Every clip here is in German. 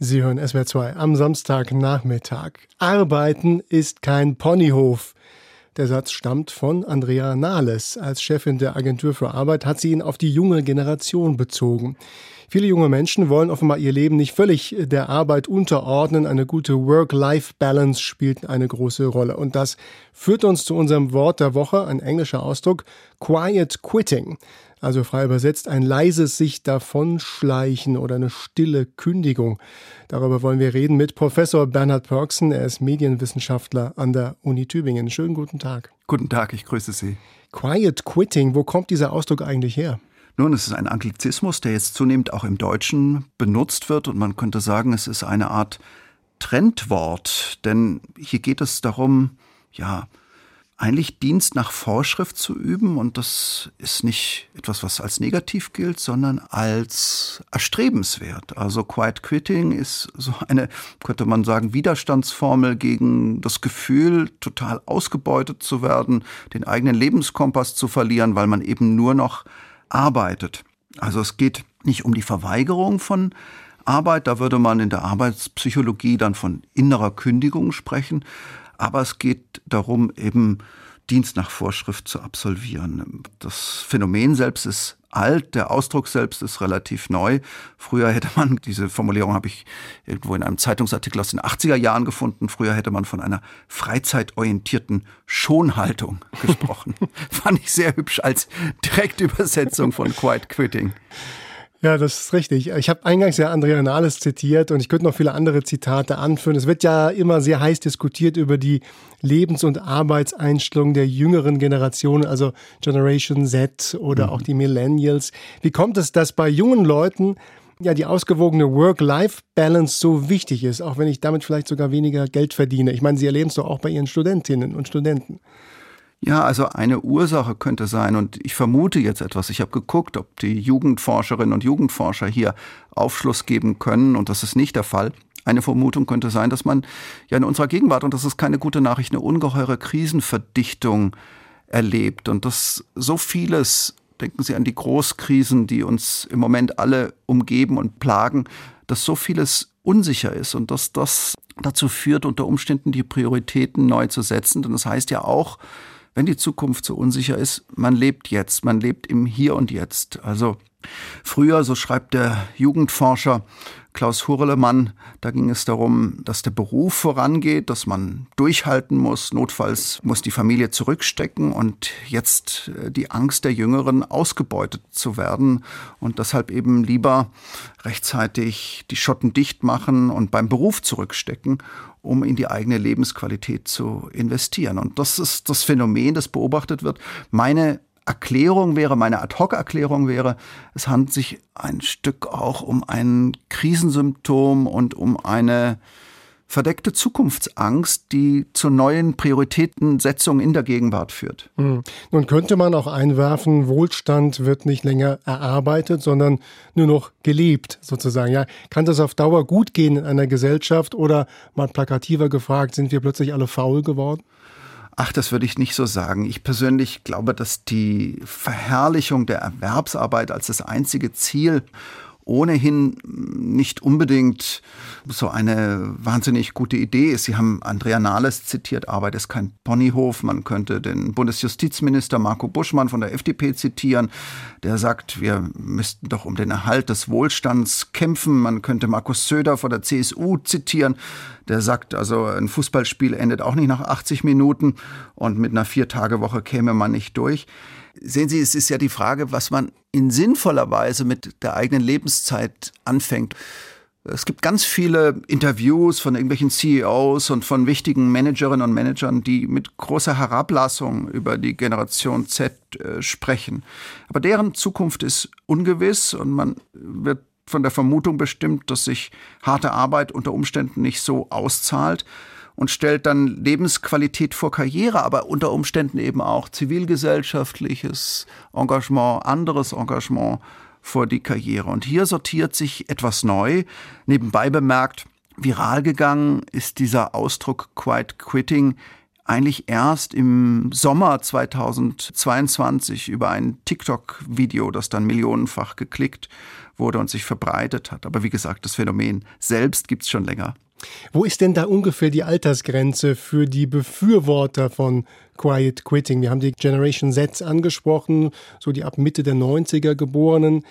Sie hören SWR 2 am Samstagnachmittag. Arbeiten ist kein Ponyhof. Der Satz stammt von Andrea Nahles. Als Chefin der Agentur für Arbeit hat sie ihn auf die junge Generation bezogen. Viele junge Menschen wollen offenbar ihr Leben nicht völlig der Arbeit unterordnen. Eine gute Work-Life-Balance spielt eine große Rolle. Und das führt uns zu unserem Wort der Woche, ein englischer Ausdruck, Quiet Quitting. Also frei übersetzt ein leises sich davonschleichen oder eine stille Kündigung. Darüber wollen wir reden mit Professor Bernhard Pörksen. Er ist Medienwissenschaftler an der Uni Tübingen. Schönen guten Tag. Guten Tag, ich grüße Sie. Quiet Quitting, wo kommt dieser Ausdruck eigentlich her? Nun, es ist ein Anglizismus, der jetzt zunehmend auch im Deutschen benutzt wird und man könnte sagen, es ist eine Art Trendwort, denn hier geht es darum, ja, eigentlich Dienst nach Vorschrift zu üben und das ist nicht etwas, was als negativ gilt, sondern als erstrebenswert. Also Quiet Quitting ist so eine, könnte man sagen, Widerstandsformel gegen das Gefühl, total ausgebeutet zu werden, den eigenen Lebenskompass zu verlieren, weil man eben nur noch arbeitet. Also es geht nicht um die Verweigerung von Arbeit, da würde man in der Arbeitspsychologie dann von innerer Kündigung sprechen, aber es geht darum, eben Dienst nach Vorschrift zu absolvieren. Das Phänomen selbst ist alt, der Ausdruck selbst ist relativ neu. Früher hätte man, diese Formulierung habe ich irgendwo in einem Zeitungsartikel aus den 80er Jahren gefunden, früher hätte man von einer freizeitorientierten Schonhaltung gesprochen. Fand ich sehr hübsch als Direktübersetzung von Quiet Quitting. Ja, das ist richtig. Ich habe eingangs ja Andrea Nahles zitiert und ich könnte noch viele andere Zitate anführen. Es wird ja immer sehr heiß diskutiert über die Lebens- und Arbeitseinstellung der jüngeren Generation, also Generation Z oder mhm. auch die Millennials. Wie kommt es, dass bei jungen Leuten ja die ausgewogene Work-Life-Balance so wichtig ist, auch wenn ich damit vielleicht sogar weniger Geld verdiene? Ich meine, Sie erleben es doch auch bei Ihren Studentinnen und Studenten. Ja, also eine Ursache könnte sein, und ich vermute jetzt etwas, ich habe geguckt, ob die Jugendforscherinnen und Jugendforscher hier Aufschluss geben können, und das ist nicht der Fall. Eine Vermutung könnte sein, dass man ja in unserer Gegenwart, und das ist keine gute Nachricht, eine ungeheure Krisenverdichtung erlebt und dass so vieles, denken Sie an die Großkrisen, die uns im Moment alle umgeben und plagen, dass so vieles unsicher ist und dass das dazu führt, unter Umständen die Prioritäten neu zu setzen. Denn das heißt ja auch, wenn die Zukunft so unsicher ist, man lebt jetzt, man lebt im Hier und Jetzt. Also früher, so schreibt der Jugendforscher Klaus Hurlemann, da ging es darum, dass der Beruf vorangeht, dass man durchhalten muss, notfalls muss die Familie zurückstecken und jetzt äh, die Angst der Jüngeren ausgebeutet zu werden und deshalb eben lieber rechtzeitig die Schotten dicht machen und beim Beruf zurückstecken um in die eigene Lebensqualität zu investieren. Und das ist das Phänomen, das beobachtet wird. Meine Erklärung wäre, meine Ad-Hoc-Erklärung wäre, es handelt sich ein Stück auch um ein Krisensymptom und um eine verdeckte Zukunftsangst, die zu neuen Prioritätensetzungen in der Gegenwart führt. Hm. Nun könnte man auch einwerfen, Wohlstand wird nicht länger erarbeitet, sondern nur noch gelebt, sozusagen. Ja, kann das auf Dauer gut gehen in einer Gesellschaft oder mal plakativer gefragt, sind wir plötzlich alle faul geworden? Ach, das würde ich nicht so sagen. Ich persönlich glaube, dass die Verherrlichung der Erwerbsarbeit als das einzige Ziel ohnehin nicht unbedingt so eine wahnsinnig gute Idee ist. Sie haben Andrea Nahles zitiert, Arbeit ist kein Ponyhof. Man könnte den Bundesjustizminister Marco Buschmann von der FDP zitieren, der sagt, wir müssten doch um den Erhalt des Wohlstands kämpfen. Man könnte Markus Söder von der CSU zitieren, der sagt, also ein Fußballspiel endet auch nicht nach 80 Minuten und mit einer Vier-Tage-Woche käme man nicht durch. Sehen Sie, es ist ja die Frage, was man in sinnvoller Weise mit der eigenen Lebenszeit anfängt. Es gibt ganz viele Interviews von irgendwelchen CEOs und von wichtigen Managerinnen und Managern, die mit großer Herablassung über die Generation Z äh, sprechen. Aber deren Zukunft ist ungewiss und man wird von der Vermutung bestimmt, dass sich harte Arbeit unter Umständen nicht so auszahlt und stellt dann Lebensqualität vor Karriere, aber unter Umständen eben auch zivilgesellschaftliches Engagement, anderes Engagement vor die Karriere. Und hier sortiert sich etwas neu. Nebenbei bemerkt, viral gegangen ist dieser Ausdruck Quiet Quitting eigentlich erst im Sommer 2022 über ein TikTok-Video, das dann millionenfach geklickt wurde und sich verbreitet hat. Aber wie gesagt, das Phänomen selbst gibt es schon länger. Wo ist denn da ungefähr die Altersgrenze für die Befürworter von Quiet Quitting? Wir haben die Generation Z angesprochen, so die ab Mitte der 90er Geborenen.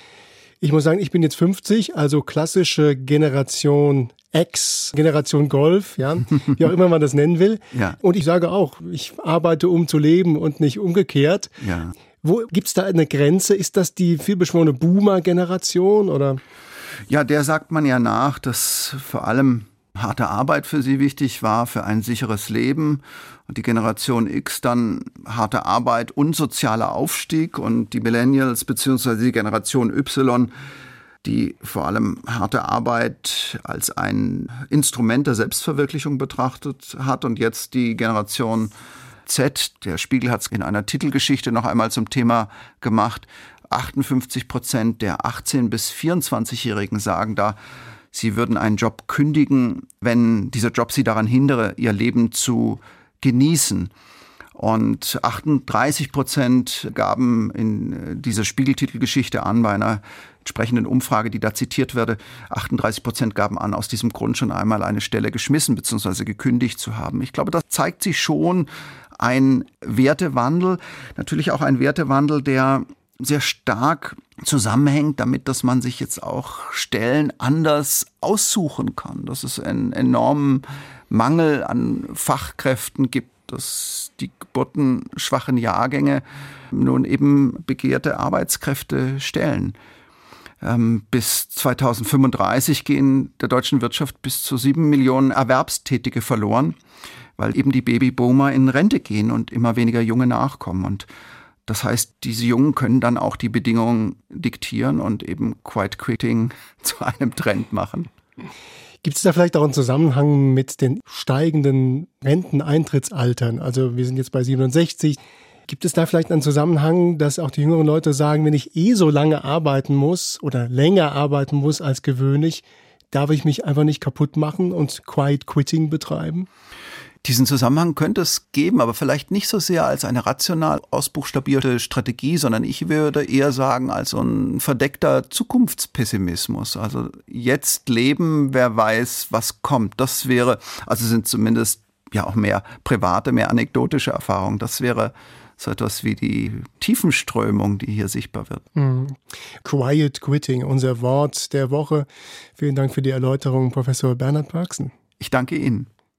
Ich muss sagen, ich bin jetzt 50, also klassische Generation X, Generation Golf, ja, wie auch immer man das nennen will. Ja. Und ich sage auch, ich arbeite, um zu leben und nicht umgekehrt. Ja. Wo gibt's da eine Grenze? Ist das die vielbeschworene Boomer-Generation oder? Ja, der sagt man ja nach, dass vor allem harte Arbeit für sie wichtig war, für ein sicheres Leben. Und die Generation X dann harte Arbeit und sozialer Aufstieg. Und die Millennials beziehungsweise die Generation Y, die vor allem harte Arbeit als ein Instrument der Selbstverwirklichung betrachtet hat. Und jetzt die Generation Z, der Spiegel hat es in einer Titelgeschichte noch einmal zum Thema gemacht, 58 Prozent der 18- bis 24-Jährigen sagen da, sie würden einen Job kündigen, wenn dieser Job sie daran hindere, ihr Leben zu genießen. Und 38 Prozent gaben in äh, dieser Spiegeltitelgeschichte an bei einer entsprechenden Umfrage, die da zitiert werde. 38 Prozent gaben an, aus diesem Grund schon einmal eine Stelle geschmissen bzw. gekündigt zu haben. Ich glaube, das zeigt sich schon ein Wertewandel, natürlich auch ein Wertewandel, der sehr stark zusammenhängt damit, dass man sich jetzt auch Stellen anders aussuchen kann, dass es einen enormen Mangel an Fachkräften gibt, dass die geburtenschwachen Jahrgänge nun eben begehrte Arbeitskräfte stellen. Ähm, bis 2035 gehen der deutschen Wirtschaft bis zu sieben Millionen Erwerbstätige verloren, weil eben die Babyboomer in Rente gehen und immer weniger Junge nachkommen. Und das heißt, diese Jungen können dann auch die Bedingungen diktieren und eben Quiet Quitting zu einem Trend machen. Gibt es da vielleicht auch einen Zusammenhang mit den steigenden Renteneintrittsaltern? Also wir sind jetzt bei 67. Gibt es da vielleicht einen Zusammenhang, dass auch die jüngeren Leute sagen, wenn ich eh so lange arbeiten muss oder länger arbeiten muss als gewöhnlich, darf ich mich einfach nicht kaputt machen und Quiet Quitting betreiben? Diesen Zusammenhang könnte es geben, aber vielleicht nicht so sehr als eine rational ausbuchstabierte Strategie, sondern ich würde eher sagen als so ein verdeckter Zukunftspessimismus. Also jetzt leben, wer weiß, was kommt. Das wäre, also sind zumindest ja auch mehr private, mehr anekdotische Erfahrungen. Das wäre so etwas wie die Tiefenströmung, die hier sichtbar wird. Mm. Quiet Quitting, unser Wort der Woche. Vielen Dank für die Erläuterung, Professor Bernhard Parksen. Ich danke Ihnen.